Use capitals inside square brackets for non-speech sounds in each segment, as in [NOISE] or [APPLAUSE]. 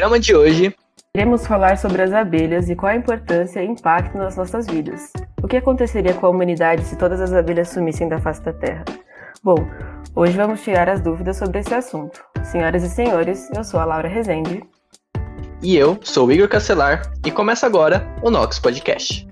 programa de hoje, iremos falar sobre as abelhas e qual a importância e impacto nas nossas vidas. O que aconteceria com a humanidade se todas as abelhas sumissem da face da Terra? Bom, hoje vamos tirar as dúvidas sobre esse assunto. Senhoras e senhores, eu sou a Laura Rezende. E eu sou o Igor Castelar e começa agora o Nox Podcast.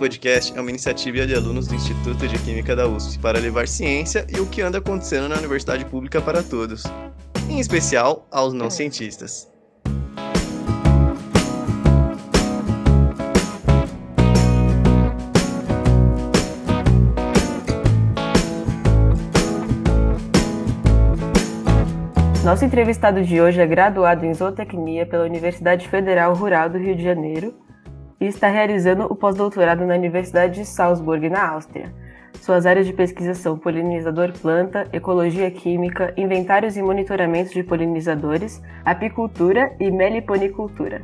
Podcast é uma iniciativa de alunos do Instituto de Química da USP para levar ciência e o que anda acontecendo na universidade pública para todos, em especial aos não cientistas. Nosso entrevistado de hoje é graduado em zootecnia pela Universidade Federal Rural do Rio de Janeiro e está realizando o pós-doutorado na Universidade de Salzburg, na Áustria. Suas áreas de pesquisa são polinizador planta, ecologia química, inventários e monitoramento de polinizadores, apicultura e meliponicultura.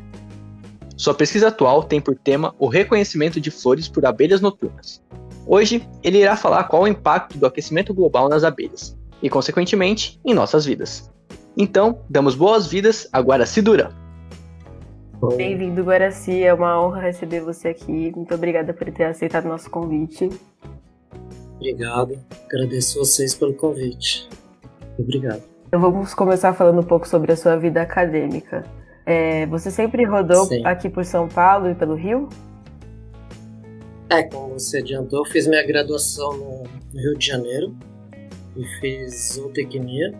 Sua pesquisa atual tem por tema o reconhecimento de flores por abelhas noturnas. Hoje, ele irá falar qual o impacto do aquecimento global nas abelhas e, consequentemente, em nossas vidas. Então, damos boas-vindas a Guaraci Duran. Bem-vindo, Guaraci. É uma honra receber você aqui. Muito obrigada por ter aceitado nosso convite. Obrigado. Agradeço vocês pelo convite. Obrigado. Então vamos começar falando um pouco sobre a sua vida acadêmica. É, você sempre rodou Sim. aqui por São Paulo e pelo Rio? É, como você adiantou, eu fiz minha graduação no Rio de Janeiro e fiz zootecnia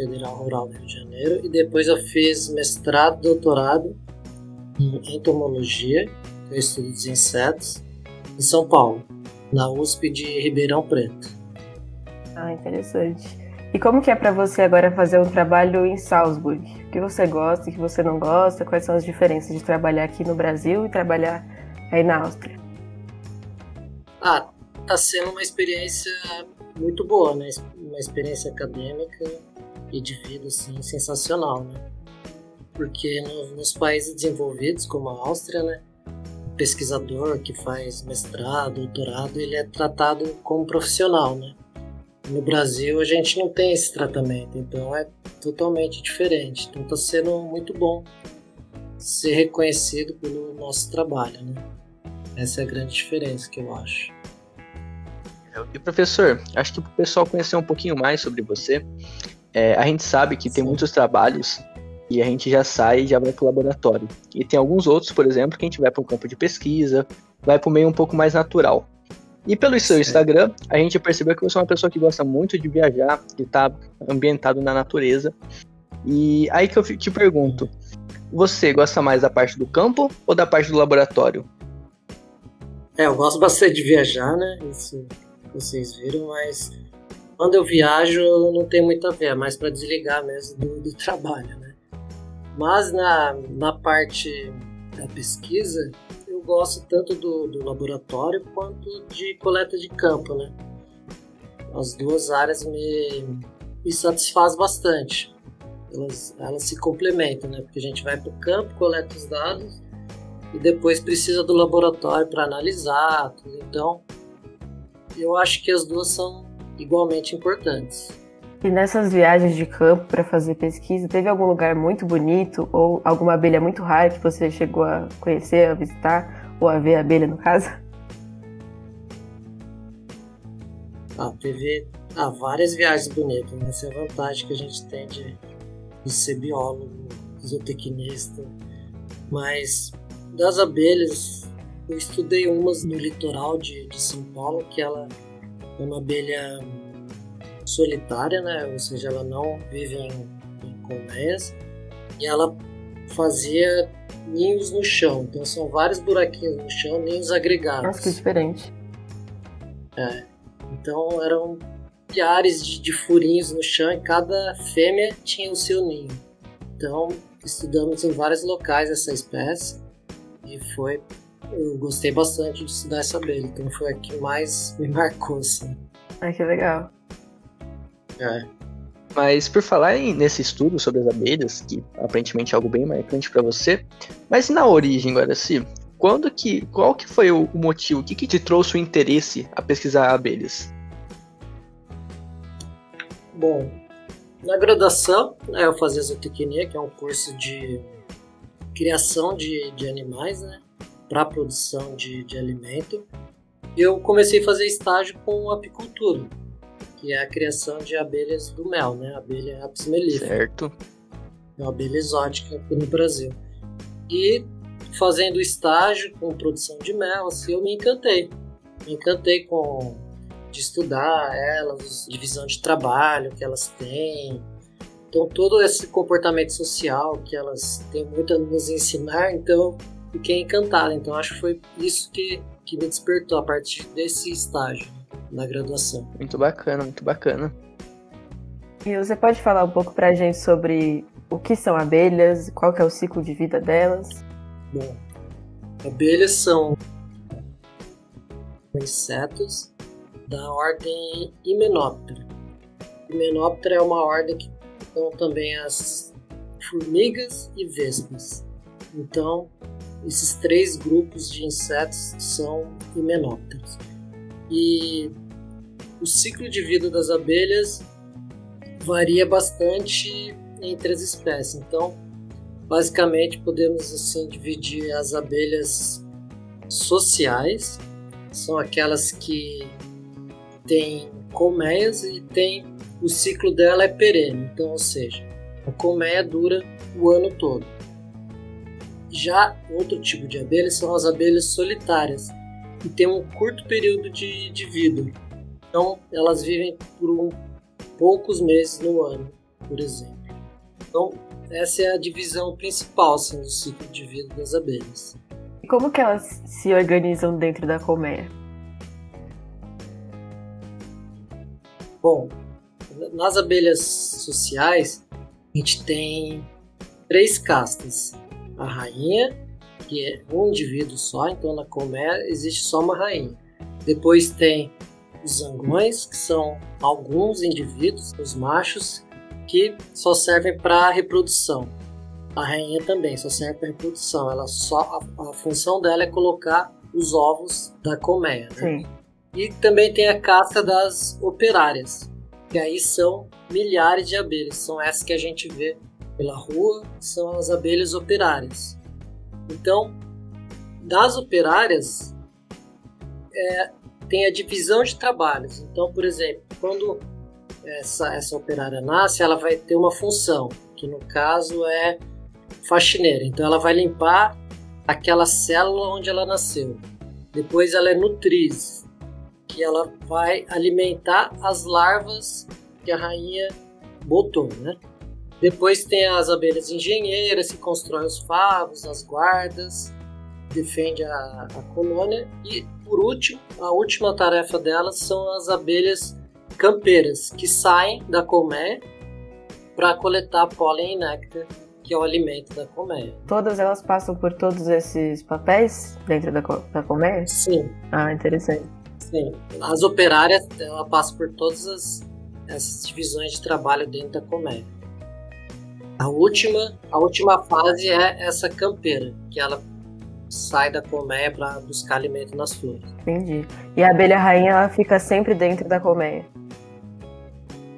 Federal Rural do Rio de Janeiro e depois eu fiz mestrado, doutorado em entomologia, que eu estudo dos insetos, em São Paulo, na USP de Ribeirão Preto. Ah, interessante. E como que é para você agora fazer um trabalho em Salzburg? O que você gosta, o que você não gosta? Quais são as diferenças de trabalhar aqui no Brasil e trabalhar aí na Áustria? Ah, tá sendo uma experiência muito boa, né? Uma experiência acadêmica e de vida assim, sensacional, né? Porque no, nos países desenvolvidos, como a Áustria, né? O pesquisador que faz mestrado, doutorado, ele é tratado como profissional, né? No Brasil a gente não tem esse tratamento, então é totalmente diferente. Então está sendo muito bom ser reconhecido pelo nosso trabalho, né? Essa é a grande diferença que eu acho. E professor, acho que para o pessoal conhecer um pouquinho mais sobre você, é, a gente sabe que tem muitos trabalhos e a gente já sai e já vai para o laboratório. E tem alguns outros, por exemplo, que a gente vai para um campo de pesquisa, vai para o meio um pouco mais natural. E pelo seu Instagram, a gente percebeu que você é uma pessoa que gosta muito de viajar, que está ambientado na natureza. E aí que eu te pergunto, você gosta mais da parte do campo ou da parte do laboratório? É, eu gosto bastante de viajar, né? Isso vocês viram, mas quando eu viajo, não tem muito a ver, é mais para desligar mesmo do, do, [LAUGHS] trabalho, né? Mas na, na parte da pesquisa, eu gosto tanto do, do laboratório quanto de coleta de campo, né? As duas áreas me, me satisfaz bastante. Elas, elas se complementam, né? Porque a gente vai para o campo, coleta os dados e depois precisa do laboratório para analisar tudo. Então, eu acho que as duas são igualmente importantes. E nessas viagens de campo para fazer pesquisa, teve algum lugar muito bonito ou alguma abelha muito rara que você chegou a conhecer, a visitar ou a ver a abelha no caso? Ah, teve ah, várias viagens bonitas, né? Essa é a vantagem que a gente tem de, de ser biólogo, zootecnista. Mas das abelhas, eu estudei umas no litoral de, de São Paulo que ela é uma abelha solitária, né? Ou seja, ela não vive em, em colmeias e ela fazia ninhos no chão. Então são vários buraquinhos no chão, ninhos agregados. Nossa, que diferente. É. Então eram milhares de, de furinhos no chão e cada fêmea tinha o seu ninho. Então estudamos em vários locais essa espécie e foi eu gostei bastante de estudar essa abelha, então foi a que mais me marcou, assim. Ai, que legal. É. Mas por falar em, nesse estudo sobre as abelhas, que aparentemente é algo bem marcante para você, mas na origem, Guaraci, quando que, qual que foi o, motivo, o que, que te trouxe o interesse a pesquisar abelhas? Bom, na graduação, né, eu fazia zootecnia, que é um curso de criação de, de animais, né, para produção de, de alimento. Eu comecei a fazer estágio com apicultura, que é a criação de abelhas do mel, né, abelha apis mellifera. Certo. É uma abelha exótica aqui no Brasil. E fazendo estágio com produção de mel, assim, eu me encantei. Me encantei com de estudar elas, divisão de trabalho que elas têm. Então todo esse comportamento social que elas têm muito a nos ensinar, então fiquei encantado. Então acho que foi isso que, que me despertou a partir desse estágio na graduação. Muito bacana, muito bacana. E você pode falar um pouco pra gente sobre o que são abelhas, qual que é o ciclo de vida delas? Bom, abelhas são insetos da ordem Hymenoptera. Hymenoptera é uma ordem que estão também as formigas e vespas. Então, esses três grupos de insetos são himenópteros. E o ciclo de vida das abelhas varia bastante entre as espécies. Então, Basicamente, podemos assim dividir as abelhas sociais, são aquelas que têm colmeias e tem o ciclo dela é perene, então, ou seja, a colmeia dura o ano todo. Já outro tipo de abelhas são as abelhas solitárias, que têm um curto período de, de vida. Então, elas vivem por um, poucos meses no ano, por exemplo. Então, essa é a divisão principal assim, do ciclo de vida das abelhas. E como que elas se organizam dentro da colmeia? Bom, nas abelhas sociais, a gente tem três castas. A rainha, que é um indivíduo só, então na colmeia existe só uma rainha. Depois tem os zangões, que são alguns indivíduos, os machos, que só servem para reprodução. A rainha também só serve para reprodução. Ela só a, a, função dela é colocar os ovos da colmeia. Né? E também tem a caça das operárias, que aí são milhares de abelhas. São essas que a gente vê pela rua, são as abelhas operárias. Então, das operárias é, tem a divisão de trabalhos. Então, por exemplo, quando essa, essa operária nasce, ela vai ter uma função, que no caso é faxineira. Então ela vai limpar aquela célula onde ela nasceu. Depois ela é nutriz, que ela vai alimentar as larvas que a rainha botou, né? Depois tem as abelhas engenheiras que constroem os favos, as guardas, defende a, a colônia e por último, a última tarefa delas são as abelhas campeiras que saem da colmeia para coletar pólen e néctar, que é o alimento da colmeia. Todas elas passam por todos esses papéis dentro da, da colmeia? Sim. Ah, interessante. Sim. As operárias, ela passa por todas as, essas divisões de trabalho dentro da colmeia. A última, a última fase é essa campeira, que ela sai da colmeia para buscar alimento nas flores. Entendi. E a abelha rainha ela fica sempre dentro da colmeia?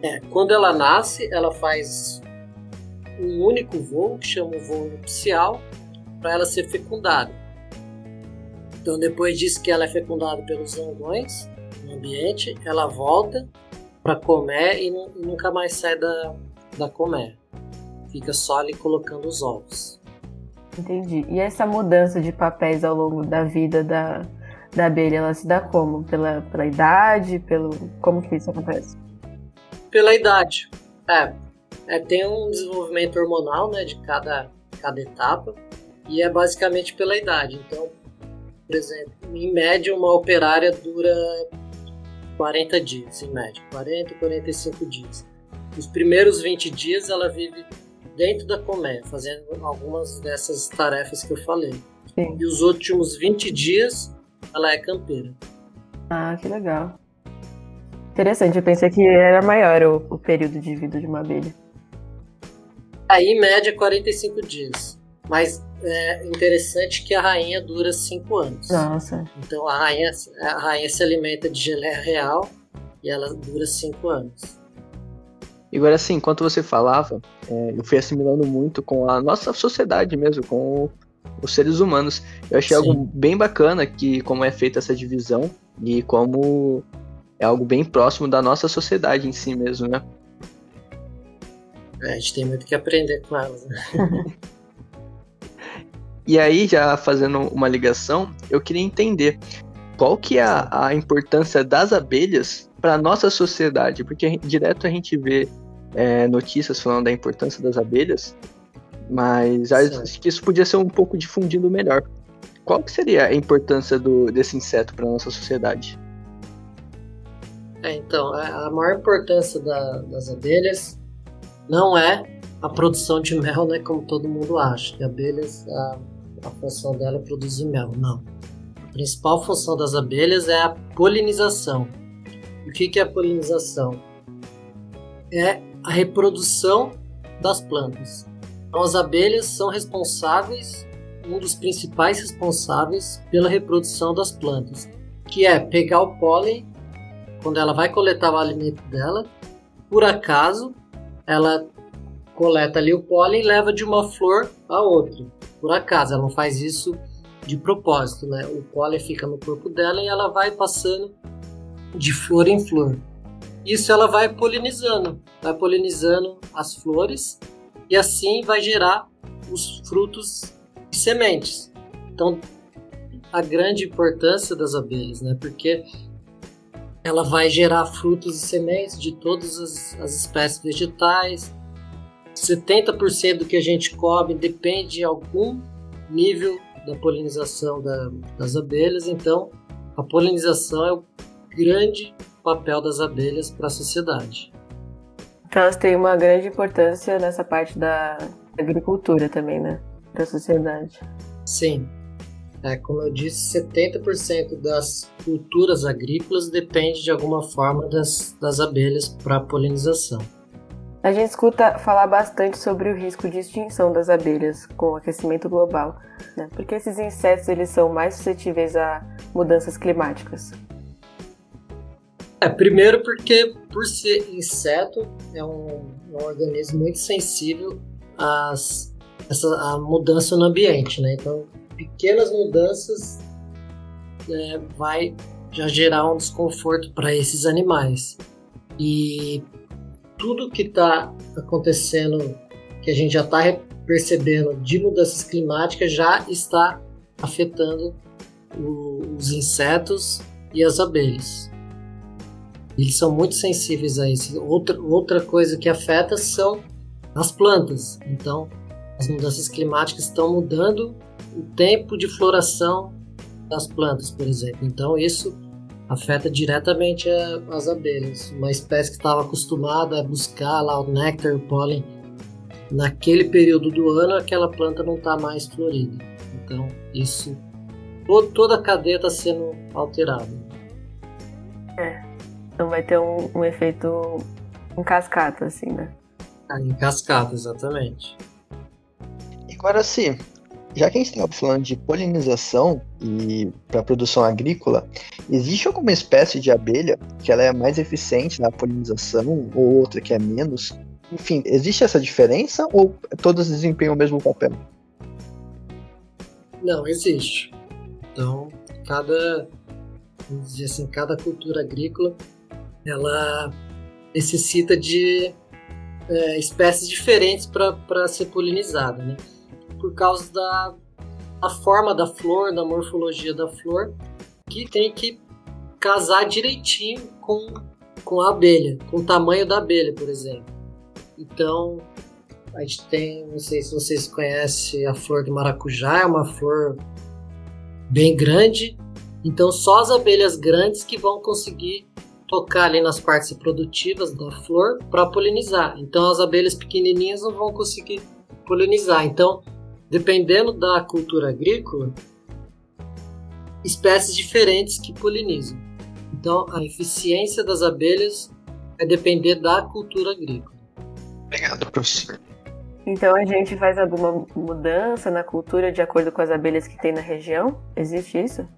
É, quando ela nasce, ela faz um único voo, que chama o voo nupcial, para ela ser fecundada. Então, depois disso que ela é fecundada pelos zangões no ambiente, ela volta para comer e, e, nunca mais sai da, da comer. Fica só ali colocando os ovos. Entendi. E essa mudança de papéis ao longo da vida da, da abelha, ela se dá como? Pela, pela idade? Pelo, como que isso acontece? Pela idade. É, é, tem um desenvolvimento hormonal né, de cada, cada etapa e é basicamente pela idade. Então, por exemplo, em média, uma operária dura 40 dias, em média, 40 45 dias. Os primeiros 20 dias ela vive dentro da colmeia, fazendo algumas dessas tarefas que eu falei. Sim. E os últimos 20 dias ela é campeira. Ah, que legal. Interessante, eu pensei que era maior o, o período de vida de uma abelha. Aí, em média, 45 dias. Mas é interessante que a rainha dura 5 anos. Nossa. Então a rainha, a rainha se alimenta de geleia real e ela dura 5 anos. E agora, assim, enquanto você falava, é, eu fui assimilando muito com a nossa sociedade mesmo, com os seres humanos. Eu achei Sim. algo bem bacana que como é feita essa divisão e como é algo bem próximo da nossa sociedade em si mesmo, né? É, a gente tem muito que aprender com elas. Né? [LAUGHS] E aí, já fazendo uma ligação, eu queria entender qual que é a, a importância das abelhas para nossa sociedade, porque direto a gente vê é, notícias falando da importância das abelhas, mas acho Certo. que isso podia ser um pouco difundido melhor. Qual que seria a importância do, desse inseto para nossa sociedade? É, então, a a maior importância da- das abelhas não é a produção de mel, né, como todo mundo acha. Que abelhas, a, a função dela é produzir mel. Não. A principal função das abelhas é a polinização. E o que, que é a polinização? É a reprodução das plantas. Então, as abelhas são responsáveis, um dos principais responsáveis pela reprodução das plantas, que é pegar o pólen quando ela vai coletar o alimento dela, por acaso, ela coleta ali o pólen e leva de uma flor a outra. Por acaso, ela não faz isso de propósito, né? O pólen fica no corpo dela e ela vai passando de flor em flor. Isso ela vai polinizando, vai polinizando as flores e assim vai gerar os frutos e sementes. Então, a grande importância das abelhas, né? Porque ela vai gerar frutos e sementes de todas as, as espécies vegetais. 70% do que a gente come depende de algum nível da polinização da- das abelhas. Então, a polinização é o grande papel das abelhas para a sociedade. Então elas têm uma grande importância nessa parte da agricultura também, né? Da sociedade. Sim. É, como eu disse, 70% das culturas agrícolas depende de alguma forma das, das abelhas para polinização. A gente escuta falar bastante sobre o risco de extinção das abelhas com o aquecimento global, né? Porque esses insetos eles são mais suscetíveis a mudanças climáticas. É, primeiro porque por ser inseto é um, um organismo muito sensível às, essa, à mudança no ambiente, né? Então, pequenas mudanças né, vai já gerar um desconforto para esses animais. E tudo que está acontecendo, que a gente já está percebendo de mudanças climáticas, já está afetando o- os insetos e as abelhas. Eles são muito sensíveis a isso. Outra, outra coisa que afeta são as plantas. Então, as mudanças climáticas estão mudando o tempo de floração das plantas, por exemplo. Então, isso afeta diretamente a- as abelhas. Uma espécie que estava acostumada a buscar lá o néctar, o pólen, naquele período do ano, aquela planta não está mais florida. Então, isso, to- toda a cadeia está sendo alterada. Então vai ter um, um efeito em cascata, assim, né? Ah, Em cascata, exatamente. E agora sim, já que a gente estava falando de polinização e para produção agrícola, existe alguma espécie de abelha que ela é mais eficiente na polinização ou outra que é menos? Enfim, existe essa diferença ou todas desempenham o mesmo papel? Não, existe. Então, cada, vamos dizer assim, cada cultura agrícola, ela necessita de é, espécies diferentes para ser polinizada, né? Por causa da, da forma da flor, da morfologia da flor, que tem que casar direitinho com, com a abelha, com o tamanho da abelha, por exemplo. Então, a gente tem, não sei se vocês conhecem a flor do maracujá, é uma flor bem grande. Então, só as abelhas grandes que vão conseguir tocar ali nas partes reprodutivas da flor para polinizar. Então, as abelhas pequenininhas não vão conseguir polinizar. Então, dependendo da cultura agrícola, espécies diferentes que polinizam. Então, a eficiência das abelhas vai depender da cultura agrícola. Obrigado, professor. Então a gente faz alguma mudança na cultura de acordo com as abelhas que tem na região? Existe isso?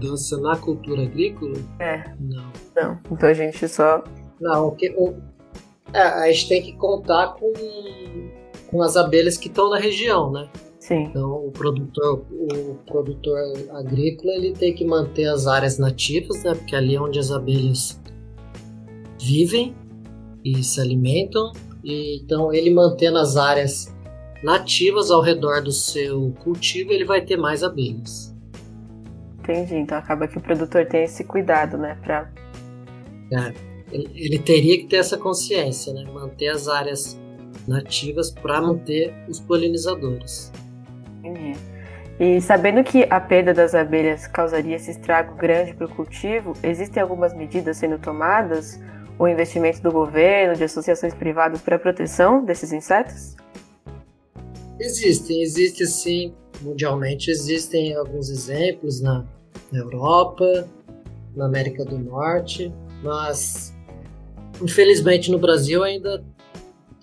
Mudança na cultura agrícola? É. Não. Não. Então a gente só. Não, o que, o, é, a gente tem que contar com, com as abelhas que estão na região, né? Sim. Então o produtor, o produtor agrícola ele tem que manter as áreas nativas, né? Porque ali é onde as abelhas vivem e se alimentam. E, então ele mantendo as áreas nativas ao redor do seu cultivo, ele vai ter mais abelhas. Entendi. Então acaba que o produtor tem esse cuidado, né? Pra... É, ele, ele teria que ter essa consciência, né? Manter as áreas nativas para manter os polinizadores. Entendi. E sabendo que a perda das abelhas causaria esse estrago grande para o cultivo, existem algumas medidas sendo tomadas ou investimento do governo, de associações privadas para a proteção desses insetos? Existem, existe sim, mundialmente existem alguns exemplos na, na Europa, na América do Norte, mas infelizmente no Brasil ainda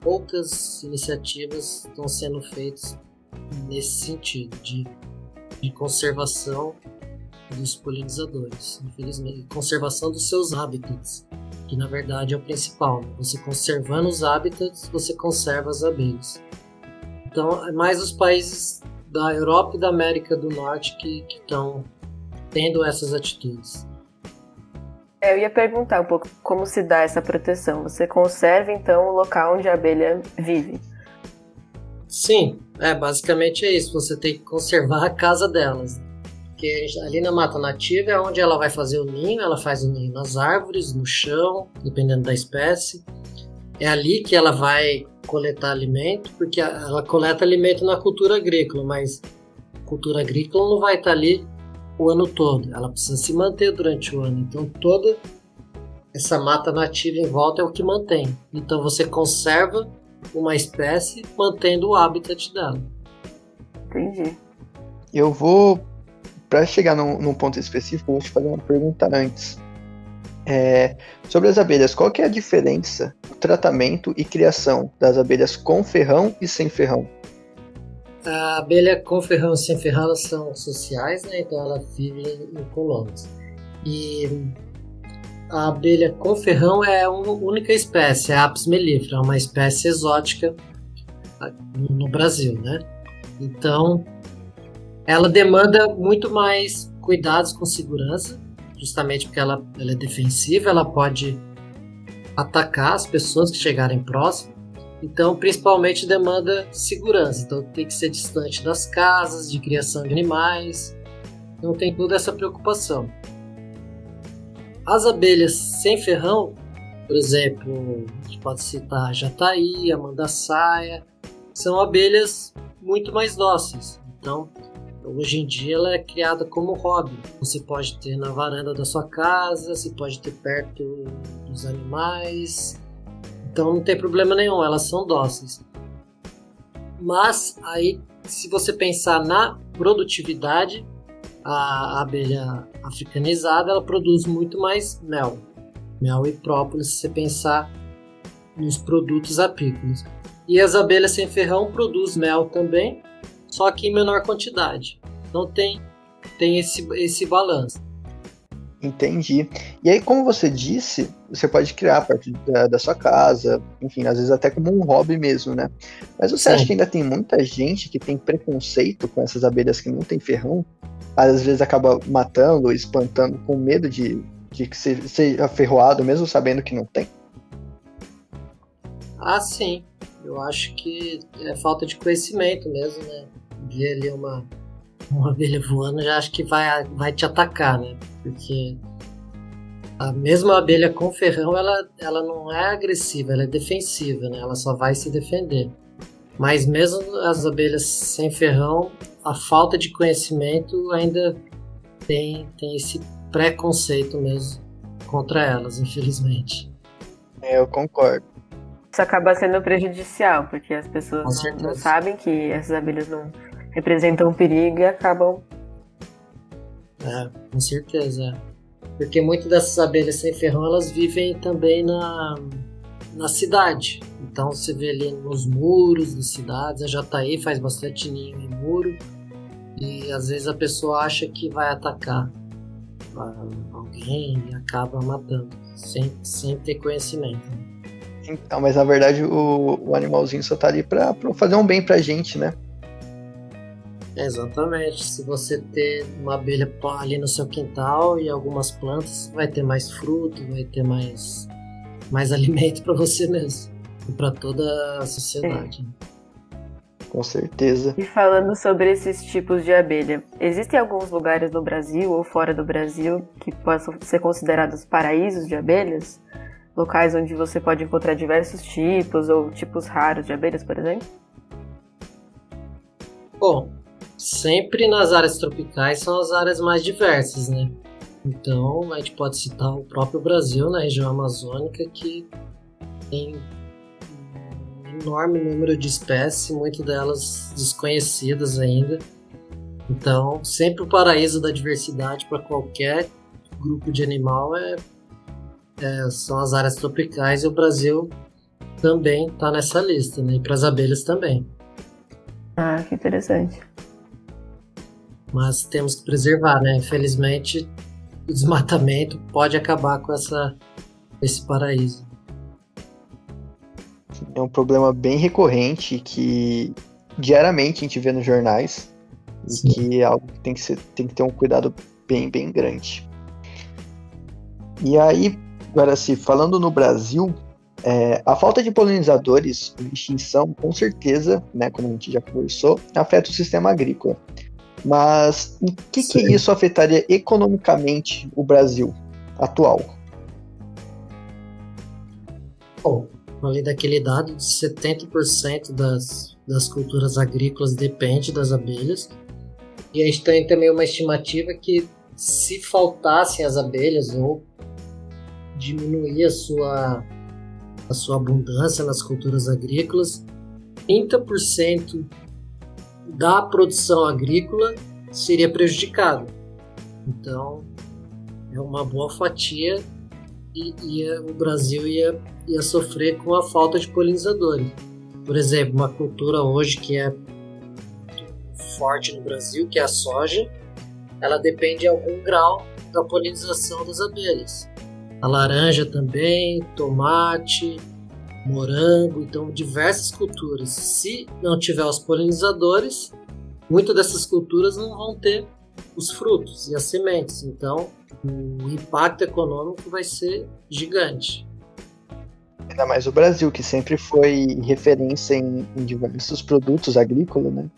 poucas iniciativas estão sendo feitas nesse sentido de, de conservação dos polinizadores, infelizmente, conservação dos seus hábitats, que na verdade é o principal. Né? Você conservando os hábitats, você conserva as abelhas. Então, é mais os países da Europa e da América do Norte que estão tendo essas atitudes. É, eu ia perguntar um pouco como se dá essa proteção. Você conserva então o local onde a abelha vive? Sim, é basicamente é isso. Você tem que conservar a casa delas. Porque ali na mata nativa é onde ela vai fazer o ninho, ela faz o ninho nas árvores, no chão, dependendo da espécie. É ali que ela vai coletar alimento, porque ela coleta alimento na cultura agrícola, mas cultura agrícola não vai estar ali o ano todo. Ela precisa se manter durante o ano. Então toda essa mata nativa em volta é o que mantém. Então você conserva uma espécie mantendo o habitat dela. Entendi. Eu vou para chegar num, num, ponto específico, vou te fazer uma pergunta antes. É, sobre as abelhas, qual que é a diferença, o tratamento e criação das abelhas com ferrão e sem ferrão? A abelha com ferrão sem ferrão são sociais, né? então ela vive em colônias. E a abelha com ferrão é uma única espécie, é a Apis mellifera, é uma espécie exótica no Brasil, né? Então, ela demanda muito mais cuidados com segurança, justamente porque ela, ela é defensiva, ela pode atacar as pessoas que chegarem próximo. Então, principalmente demanda segurança. Então, tem que ser distante das casas, de criação de animais. Então, tem toda essa preocupação. As abelhas sem ferrão, por exemplo, a gente pode citar a jataí, a mandaçaia, são abelhas muito mais dóceis. Então, Hoje em dia ela é criada como hobby. Você pode ter na varanda da sua casa, você pode ter perto dos animais. Então não tem problema nenhum, elas são dóceis. Mas aí, se você pensar na produtividade, a abelha africanizada ela produz muito mais mel. Mel e própolis, se você pensar nos produtos apícolas. E as abelhas sem ferrão produzem mel também, só que em menor quantidade. Então tem, tem esse, esse balanço. Entendi. E aí, como você disse, você pode criar a partir da, da, sua casa, enfim, às vezes até como um hobby mesmo, né? Mas você Sim. acha que ainda tem muita gente que tem preconceito com essas abelhas que não tem ferrão? Às vezes acaba matando ou espantando com medo de, de que seja ferroado, mesmo sabendo que não tem? Ah, sim. Eu acho que é falta de conhecimento mesmo, né? Ver ali uma, uma abelha voando, já acho que vai, vai te atacar, né? Porque a mesma abelha com ferrão, ela, ela não é agressiva, ela é defensiva, né? Ela só vai se defender. Mas mesmo as abelhas sem ferrão, a falta de conhecimento ainda tem, tem esse preconceito mesmo contra elas, infelizmente. É, eu concordo. Isso acaba sendo prejudicial, porque as pessoas não, não sabem que essas abelhas não representam um perigo e acabam. É, com certeza. Porque muitas dessas abelhas sem ferrão elas vivem também na, na cidade. Então você vê ali nos muros das cidades, a Jataí faz bastante ninho em muro e às vezes a pessoa acha que vai atacar alguém e acaba matando, sem, sem ter conhecimento. Então, mas na verdade o, o animalzinho só tá ali pra, pra fazer um bem pra gente, né? Exatamente. Se você ter uma abelha ali no seu quintal e algumas plantas, vai ter mais fruto, vai ter mais, mais [LAUGHS] alimento para você mesmo e para toda a sociedade. Com certeza. E falando sobre esses tipos de abelha, existem alguns lugares no Brasil ou fora do Brasil que possam ser considerados paraísos de abelhas? Locais onde você pode encontrar diversos tipos ou tipos raros de abelhas, por exemplo? Bom, sempre nas áreas tropicais são as áreas mais diversas, né? Então, a gente pode citar o próprio Brasil, na região amazônica, que tem um enorme número de espécies, muitas delas desconhecidas ainda. Então, sempre o paraíso da diversidade para qualquer grupo de animal é, é, são as áreas tropicais e o Brasil também está nessa lista, né? E para as abelhas também. Ah, que interessante. Mas temos que preservar, né? Infelizmente, o desmatamento pode acabar com essa, esse paraíso. É um problema bem recorrente que diariamente a gente vê nos jornais Sim. e que é algo que tem que, ser, tem que ter um cuidado bem, bem grande. E aí, agora se falando no Brasil, é, a falta de polinizadores em extinção, com certeza, né, como a gente já conversou, afeta o sistema agrícola. Mas em que, que isso afetaria economicamente o Brasil atual? Bom, falei daquele dado de 70% das, das culturas agrícolas depende das abelhas. E a gente tem também uma estimativa que se faltassem as abelhas ou diminuir a sua, a sua abundância nas culturas agrícolas, 30% da produção agrícola seria prejudicado. Então, é uma boa fatia e ia, o Brasil ia, ia sofrer com a falta de polinizadores. Por exemplo, uma cultura hoje que é forte no Brasil, que é a soja, ela depende em algum grau da polinização das abelhas. A laranja também, tomate, morango, então diversas culturas. Se não tiver os polinizadores, muitas dessas culturas não vão ter os frutos e as sementes. Então, o impacto econômico vai ser gigante. Ainda mais o Brasil, que sempre foi referência em, em diversos produtos agrícolas, né?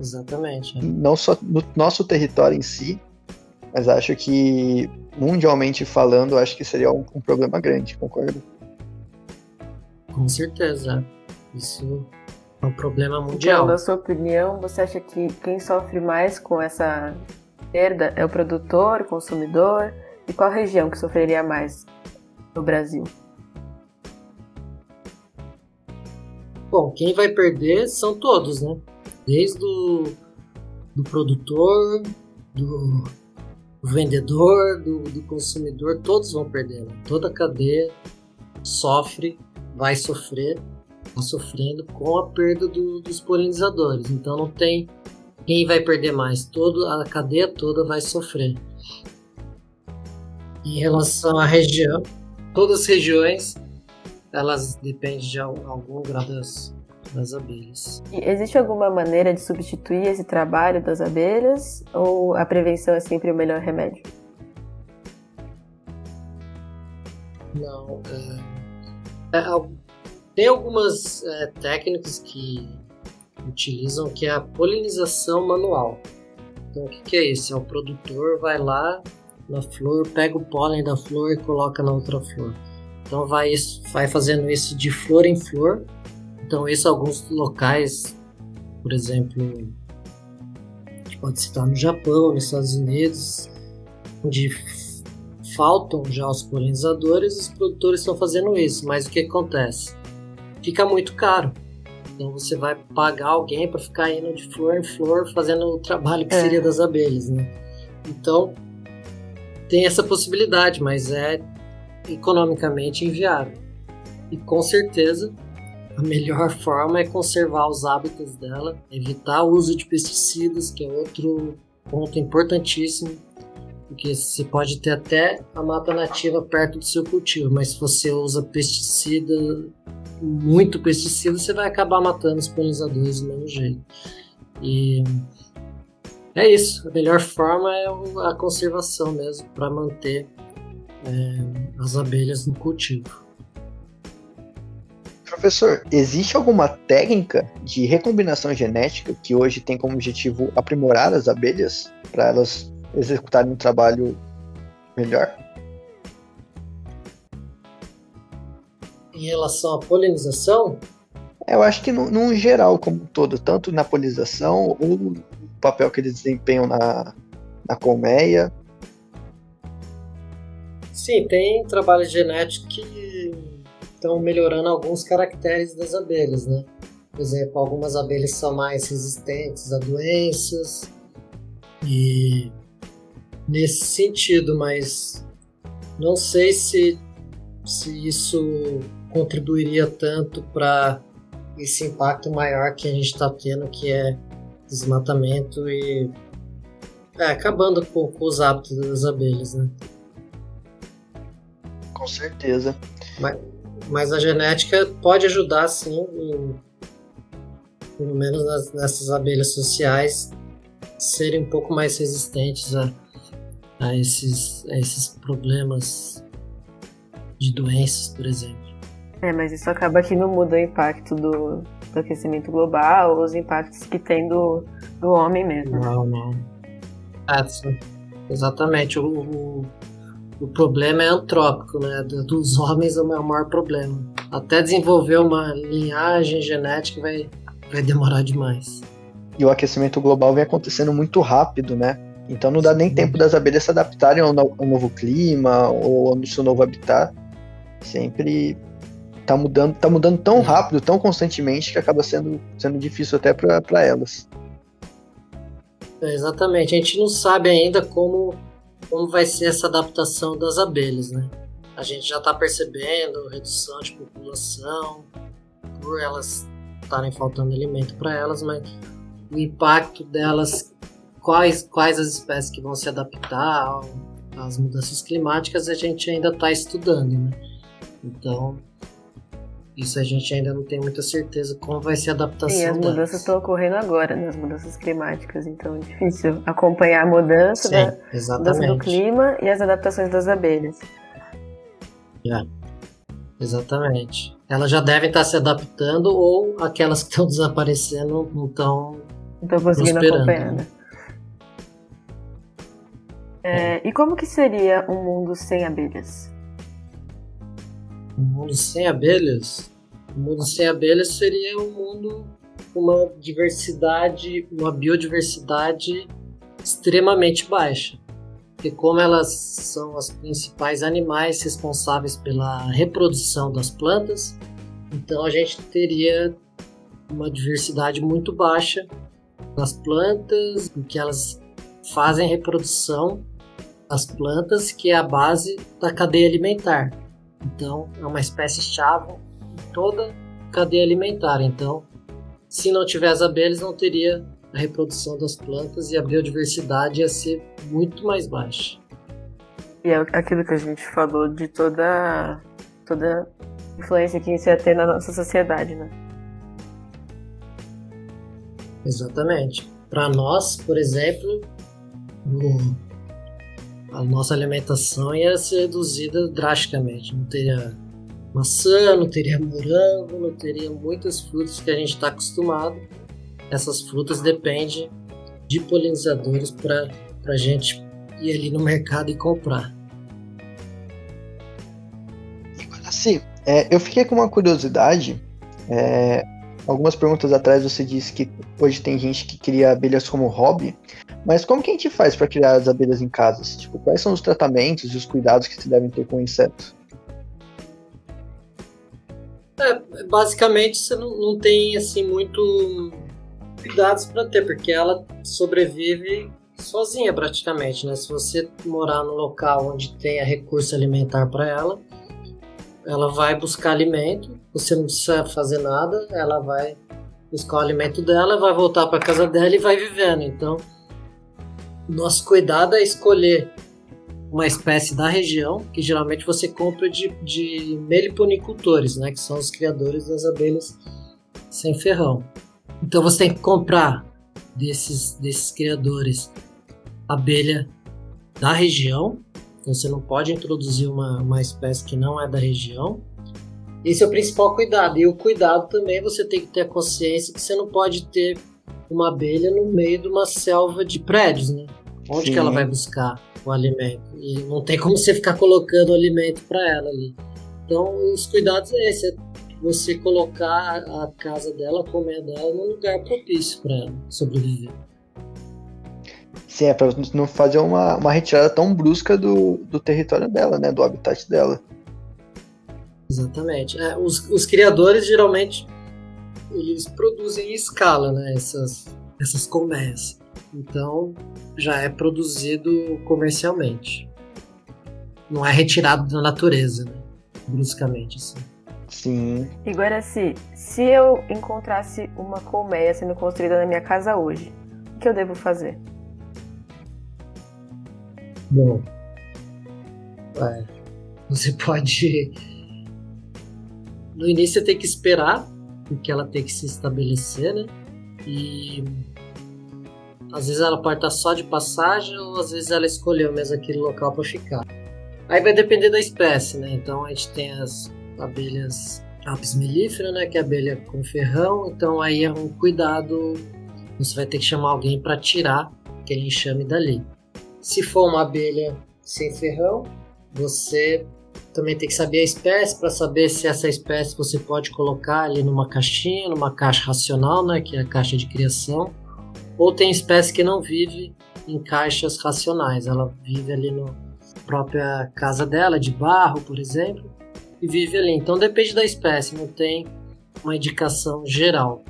Exatamente. Não só no nosso território em si, mas acho que mundialmente falando, acho que seria um, um problema grande, concordo? Com certeza. Isso é um problema mundial. Então, na sua opinião, você acha que quem sofre mais com essa perda é o produtor, o consumidor? E qual região que sofreria mais no Brasil? Bom, quem vai perder são todos, né? Desde o do produtor, do, do vendedor, do, do, consumidor, todos vão perder. Né? Toda a cadeia sofre vai sofrer, está sofrendo com a perda do, dos polinizadores. Então não tem quem vai perder mais, todo, a cadeia toda vai sofrer. Em relação à região, todas as regiões elas dependem de algum grau das, das abelhas. E existe alguma maneira de substituir esse trabalho das abelhas ou a prevenção é sempre o melhor remédio? Não, é, tem algumas é, técnicas que utilizam que é a polinização manual. Então, o que, que, é isso? É o produtor vai lá na flor, pega o pólen da flor e coloca na outra flor. Então, vai, vai fazendo isso de flor em flor. Então, isso alguns locais, por exemplo, a gente pode citar no Japão, nos Estados Unidos, onde faltam já os polinizadores, os produtores estão fazendo isso, mas o que acontece? Fica muito caro. Então você vai pagar alguém para ficar indo de flor em flor fazendo o trabalho que é. seria das abelhas, né? Então tem essa possibilidade, mas é economicamente inviável. E com certeza a melhor [LAUGHS] forma é conservar os hábitos dela, evitar o uso de pesticidas, que é outro ponto importantíssimo, porque você pode ter até a mata nativa perto do seu cultivo, mas se você usa pesticida, muito pesticida, você vai acabar matando os polinizadores do mesmo jeito. E é isso. A melhor forma é a conservação mesmo, para manter é, as abelhas no cultivo. Professor, existe alguma técnica de recombinação genética que hoje tem como objetivo aprimorar as abelhas para elas executarem um trabalho melhor? Em relação à polinização? Eu acho que no, no geral, como um todo, tanto na polinização ou o papel que eles desempenham na, na colmeia. Sim, tem trabalhos genéticos que estão melhorando alguns caracteres das abelhas, né? Por exemplo, algumas abelhas são mais resistentes a doenças e nesse sentido, mas não sei se, se isso contribuiria tanto para esse impacto maior que a gente está tendo, que é desmatamento e é, acabando com, com, os hábitos das abelhas, né? Com certeza. Mas, mas a genética pode ajudar, sim, em, pelo menos nas, nessas abelhas sociais, serem um pouco mais resistentes a, a, esses, a esses problemas de doenças, por exemplo. É, mas isso acaba que não muda o impacto do, do aquecimento global, os impactos que tem do, do homem mesmo. Não, não. É, exatamente. O, o, o, problema é antrópico, né? Dos homens é o maior problema. Até desenvolver uma linhagem genética vai, vai demorar demais. E o aquecimento global vem acontecendo muito rápido, né? Então não dá nem tempo das abelhas se adaptarem ao, no, ao novo clima ou ao seu novo habitat. Sempre tá mudando, tá mudando tão rápido, tão constantemente, que acaba sendo, sendo difícil até para elas. É, exatamente. A gente não sabe ainda como, como vai ser essa adaptação das abelhas, né? A gente já está percebendo redução de população, por elas estarem faltando alimento para elas, mas o impacto delas, quais, quais as espécies que vão se adaptar às mudanças climáticas, a gente ainda está estudando, né? Então, isso a gente ainda não tem muita certeza como vai ser a adaptação. E as mudanças estão ocorrendo agora, né? As mudanças climáticas, então é difícil acompanhar a mudança, Sim, da, mudança do clima e as adaptações das abelhas. É. Exatamente. Elas já devem estar se adaptando ou aquelas que estão [LAUGHS] desaparecendo não estão não estão conseguindo acompanhar, né? É. E como que seria um mundo sem abelhas? Um mundo sem abelhas? Um mundo sem abelhas seria um mundo com uma diversidade, uma biodiversidade extremamente baixa. Porque como elas são as principais animais responsáveis pela reprodução das plantas, então a gente teria uma diversidade muito baixa nas plantas, em que elas fazem reprodução das plantas, que é a base da cadeia alimentar. Então, é uma espécie chave em toda a cadeia alimentar. Então, se não tiver as abelhas, não teria a reprodução das plantas e a biodiversidade ia ser muito mais baixa. E é aquilo que a gente falou de toda toda influência que isso ia ter na nossa sociedade, né? Exatamente. Para nós, por exemplo, no a nossa alimentação ia ser reduzida drasticamente. Não teria maçã, não teria morango, não teria muitas frutas que a gente está acostumado. Essas frutas dependem de polinizadores para a gente ir ali no mercado e comprar. Sim, é, eu fiquei com uma curiosidade. É, algumas perguntas atrás você disse que hoje tem gente que cria abelhas como hobby. Mas como que a gente faz para criar as abelhas em casa? Tipo, quais são os tratamentos e os cuidados que se devem ter com o inseto? É, basicamente você não, não tem assim muito cuidados para ter, porque ela sobrevive sozinha praticamente, né? Se você morar num local onde tenha recurso alimentar para ela, ela vai buscar alimento, você não precisa fazer nada, ela vai buscar o alimento dela, vai voltar para casa dela e vai vivendo. Então, nosso cuidado é escolher uma espécie da região, que geralmente você compra de, de meliponicultores, né, que são os criadores das abelhas sem ferrão. Então você tem que comprar desses, desses criadores abelha da região, então você não pode introduzir uma, uma espécie que não é da região. Esse é o principal cuidado. E o cuidado também você tem que ter a consciência que você não pode ter uma abelha no meio de uma selva de prédios, né? Onde Sim. que ela vai buscar o alimento? E não tem como você ficar colocando alimento para ela ali. Então, os cuidados é esse, é você colocar a casa dela, a colmeia dela, num lugar propício para ela sobreviver. Sim, é para não fazer uma, uma retirada tão brusca do, do território dela, né? Do habitat dela. Exatamente. É, os, os criadores geralmente eles produzem em escala, né? Essas, essas colmeias. Então já é produzido comercialmente. Não é retirado da natureza, né? bruscamente assim. Sim. E Guaraci, se eu encontrasse uma colmeia sendo construída na minha casa hoje, o que eu devo fazer? Bom, é, você pode. No início você tem que esperar, porque ela tem que se estabelecer, né? E às vezes ela pode estar só de passagem ou às vezes ela escolheu mesmo aquele local para ficar. Aí vai depender da espécie, né? Então a gente tem as abelhas apis mellifera, né? Que é abelha com ferrão. Então aí é um cuidado. Você vai ter que chamar alguém para tirar aquele enxame dali. Se for uma abelha sem ferrão, você também tem que saber a espécie para saber se essa espécie você pode colocar ali numa caixinha, numa caixa racional, né, que é a caixa de criação, ou tem espécie que não vive em caixas racionais, ela vive ali na própria casa dela, de barro, por exemplo, e vive ali. Então depende da espécie, não tem uma indicação geral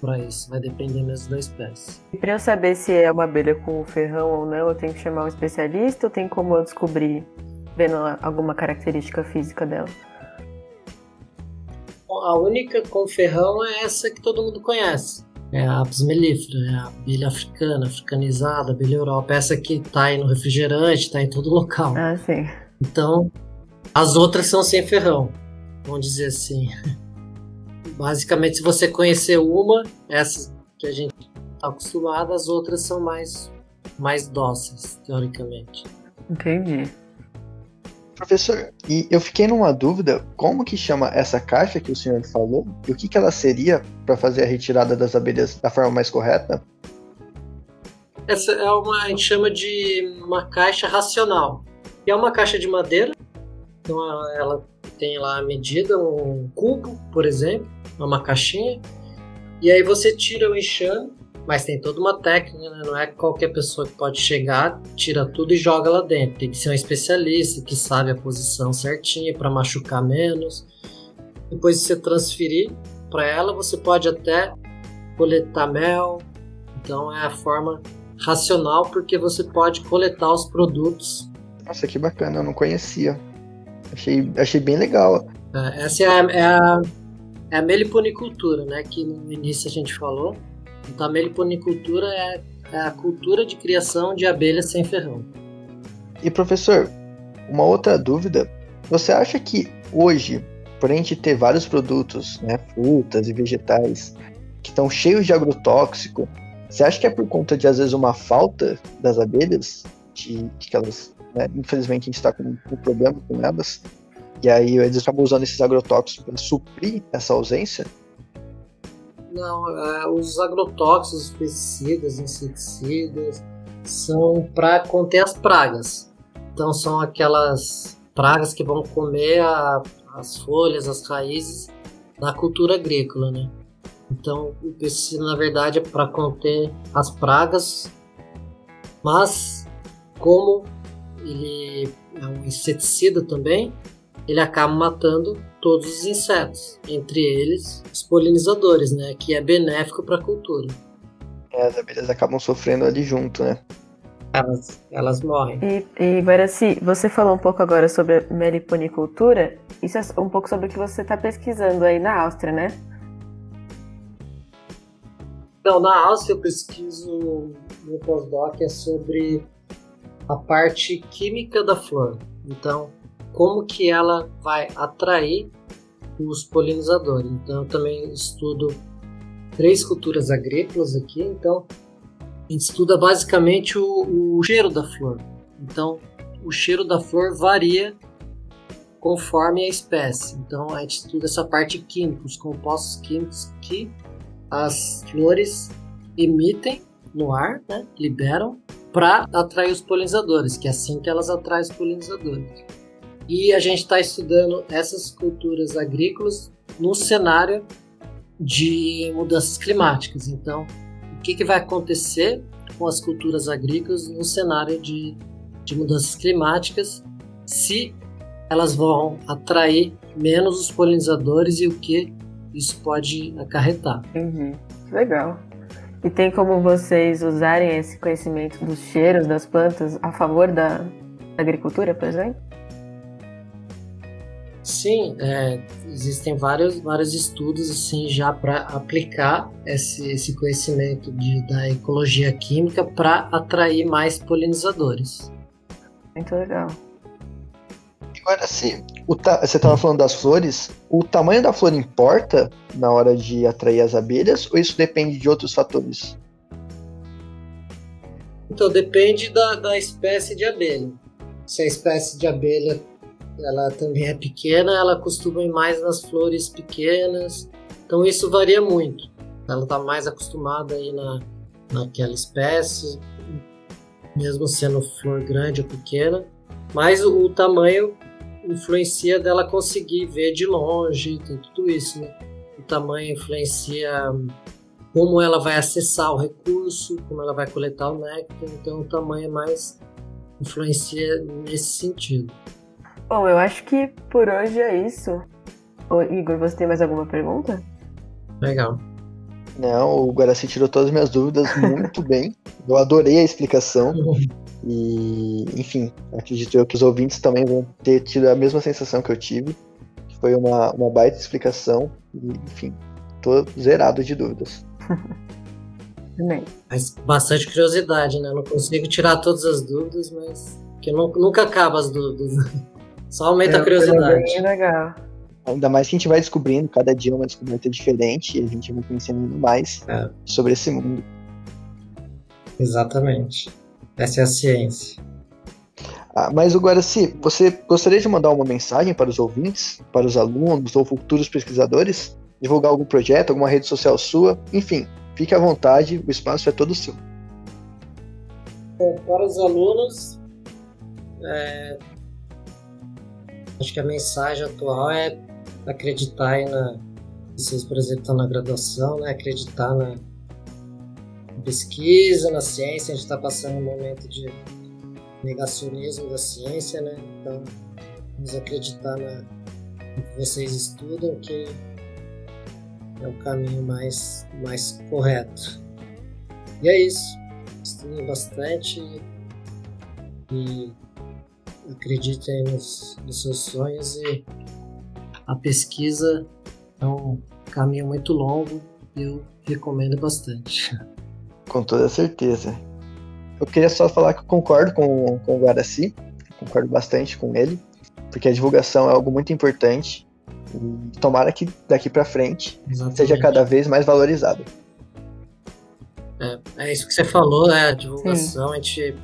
para isso, vai depender mesmo da espécie. E para eu saber se é uma abelha com ferrão ou não, eu tenho que chamar um especialista ou tem como eu descobrir vendo alguma característica física dela? A única com ferrão é essa que todo mundo conhece. É a Apis mellifera, é a abelha africana, africanizada, abelha Europa. Essa que está aí no refrigerante, está em todo [LAUGHS] local. Ah, sim. Então, as outras são sem ferrão, vamos dizer assim. Basicamente, se você conhecer uma, essa que a gente está acostumado, as outras são mais, mais dóceis, teoricamente. Entendi. Professor, e eu fiquei numa dúvida, como que chama essa caixa que o senhor falou? E o que, que ela seria para fazer a retirada das abelhas da forma mais correta? Essa é uma, a gente chama de uma caixa racional. E é uma caixa de madeira, então ela tem lá a medida, um cubo, por exemplo, numa caixinha. E aí você tira o enxame, mas tem toda uma técnica, né? não é qualquer pessoa que pode chegar, tira tudo e joga lá dentro. Tem que ser um especialista que sabe a posição certinha para machucar menos. Depois de você transferir para ela, você pode até coletar mel. Então é a forma racional porque você pode coletar os produtos. Nossa, que bacana, eu não conhecia. Achei, achei bem legal. É, essa é a, é a é a meliponicultura, né? Que no início a gente falou. Então a meliponicultura é, é a cultura de criação de abelhas sem ferrão. E professor, uma outra dúvida. Você acha que hoje, por a gente ter vários produtos, né, frutas e vegetais, que estão cheios de agrotóxico, você acha que é por conta de, às vezes, uma falta das abelhas? De, de que elas, né, infelizmente, a gente está com um problema com elas? E aí eles acabam usando esses agrotóxicos para suprir essa ausência? Não, é, os agrotóxicos, os pesticidas, inseticidas, são para conter as pragas. Então são aquelas pragas que vão comer a, as folhas, as raízes da cultura agrícola, né? Então o pesticida na verdade é para conter as pragas, mas como ele é um inseticida também, ele acaba matando todos os insetos, entre eles os polinizadores, né, que é benéfico para a cultura. É, as abelhas acabam sofrendo ali junto, né? Elas, elas morrem. E, e Guaraci, você falou um pouco agora sobre a meliponicultura. Isso é um pouco sobre o que você está pesquisando aí na Áustria, né? Não, na Áustria eu pesquiso no pós-doc é sobre a parte química da flor. Então, como que ela vai atrair os polinizadores. Então, eu também estudo três culturas agrícolas aqui. Então, a gente estuda basicamente o, o cheiro da flor. Então, o cheiro da flor varia conforme a espécie. Então, a gente estuda essa parte química, os compostos químicos que as flores emitem no ar, né, liberam para atrair os polinizadores, que é assim que elas atraem os polinizadores. E a gente está estudando essas culturas agrícolas no cenário de mudanças climáticas. Então, o que, que vai acontecer com as culturas agrícolas no cenário de, de mudanças climáticas se elas vão atrair menos os polinizadores e o que isso pode acarretar. Uhum. Legal. E tem como vocês usarem esse conhecimento dos cheiros das plantas a favor da agricultura, por exemplo? Sim, é, existem vários, vários estudos assim já para aplicar esse, esse conhecimento de, da ecologia química para atrair mais polinizadores. Muito legal. Agora, sim, você estava falando das flores, o tamanho da flor importa na hora de atrair as abelhas ou isso depende de outros fatores? Então, depende da, da espécie de abelha. Se a espécie de abelha ela também é pequena, ela costuma ir mais nas flores pequenas, então isso varia muito. Ela está mais acostumada aí na, naquela espécie, mesmo sendo flor grande ou pequena, mas o, o tamanho influencia dela conseguir ver de longe, tem tudo isso, né? O tamanho influencia como ela vai acessar o recurso, como ela vai coletar o néctar, então o tamanho é mais influencia nesse sentido. Bom, eu acho que por hoje é isso. Ô, Igor, você tem mais alguma pergunta? Legal. Não, o Guaraci tirou todas as minhas dúvidas [LAUGHS] muito bem. Eu adorei a explicação. E, enfim, acredito eu que os ouvintes também vão ter tido a mesma sensação que eu tive. Foi uma, uma baita explicação. E, enfim, tô zerado de dúvidas. [LAUGHS] Também. Mas bastante curiosidade, né? Não consigo tirar todas as dúvidas, mas. que nunca acaba as dúvidas. Só aumenta é, a curiosidade. Bem legal. Ainda mais que a gente vai descobrindo, cada dia uma descoberta diferente e a gente vai conhecendo mais é. sobre esse mundo. Exatamente. Essa é a ciência. Ah, mas agora, se você gostaria de mandar uma mensagem para os ouvintes, para os alunos ou futuros pesquisadores? Divulgar algum projeto, alguma rede social sua? Enfim, fique à vontade, o espaço é todo seu. Bom, para os alunos, é, Acho que a mensagem atual é acreditar na. Vocês, por exemplo, estão na graduação, né? Acreditar na pesquisa, na ciência. A gente está passando um momento de negacionismo da ciência, né? Então, vamos acreditar na, no que vocês estudam, que é o caminho mais, mais correto. E é isso. Estudem bastante e acreditem nos, nos seus sonhos e a pesquisa é um caminho muito longo e eu recomendo bastante. Com toda certeza. Eu queria só falar que eu concordo com, com o Guaraci, concordo bastante com ele, porque a divulgação é algo muito importante e tomara que daqui para frente Exatamente. seja cada vez mais valorizado. É, é, isso que você falou, né? A divulgação, Sim. a gente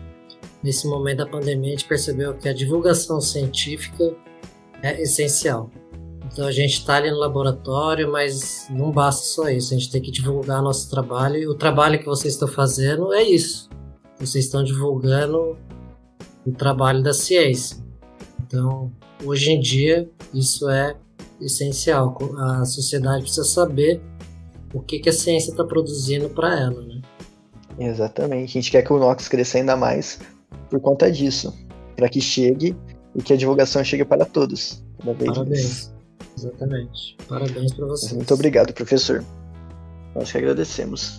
nesse momento da pandemia, a gente percebeu que a divulgação científica é essencial. Então a gente está ali no laboratório, mas não basta só isso, a gente tem que divulgar nosso trabalho e o trabalho que vocês estão fazendo é isso. Vocês estão divulgando o trabalho da ciência. Então, hoje em dia, isso é essencial. A sociedade precisa saber o que, que a ciência está produzindo para ela, né? Exatamente. A gente quer que o Nox cresça ainda mais por conta disso, para que chegue e que a divulgação chegue para todos. Parabéns. Exatamente. Parabéns para vocês. Muito obrigado, professor. Nós que agradecemos.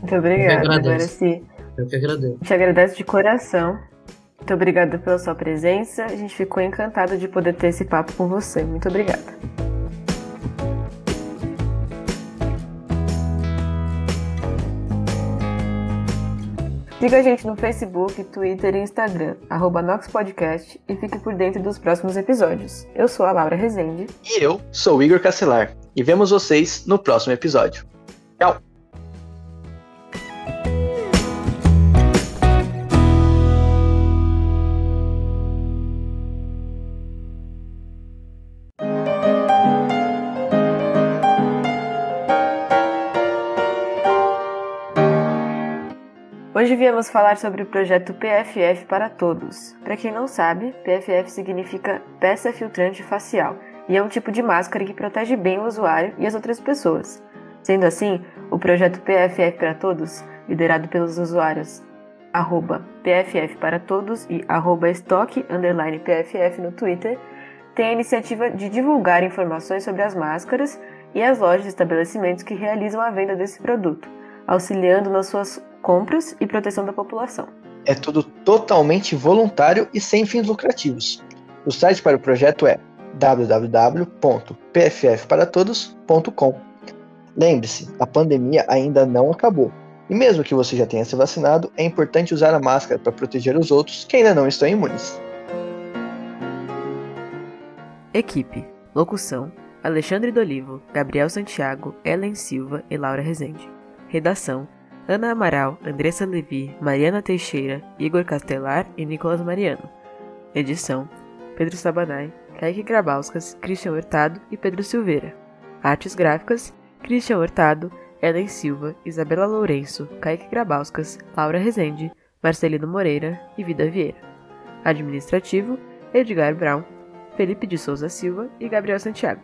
Muito obrigada. Agora sim. Eu que agradeço. Te agradeço de coração. Muito obrigada pela sua presença. A gente ficou encantado de poder ter esse papo com você. Muito obrigada. Siga a gente no Facebook, Twitter e Instagram, arroba NoxPodcast, e fique por dentro dos próximos episódios. Eu sou a Laura Rezende. E eu sou o Igor Castelar. E vemos vocês no próximo episódio. Tchau! Hoje viemos falar sobre o projeto PFF para Todos. Para quem não sabe, PFF significa peça filtrante facial e é um tipo de máscara que protege bem o usuário e as outras pessoas. Sendo assim, o projeto PFF para Todos, liderado pelos usuários arroba PFF para Todos e arroba estoque PFF no Twitter, tem a iniciativa de divulgar informações sobre as máscaras e as lojas e estabelecimentos que realizam a venda desse produto, auxiliando nas suas compras e proteção da população. É tudo totalmente voluntário e sem fins lucrativos. O site para o projeto é www.pffparatodos.com. Lembre-se, a pandemia ainda não acabou. E mesmo que você já tenha se vacinado, é importante usar a máscara para proteger os outros que ainda não estão imunes. Equipe: Locução: Alexandre Dolivo, Gabriel Santiago, Ellen Silva e Laura Rezende. Redação: Ana Amaral, Andressa Levi, Mariana Teixeira, Igor Castelar e Nicolas Mariano. Edição: Pedro Sabanai, Kaique Grabauskas, Christian Hurtado e Pedro Silveira. Artes gráficas: Christian Hurtado, Ellen Silva, Isabela Lourenço, Kaique Grabauskas, Laura Rezende, Marcelino Moreira e Vida Vieira. Administrativo: Edgar Brown, Felipe de Souza Silva e Gabriel Santiago.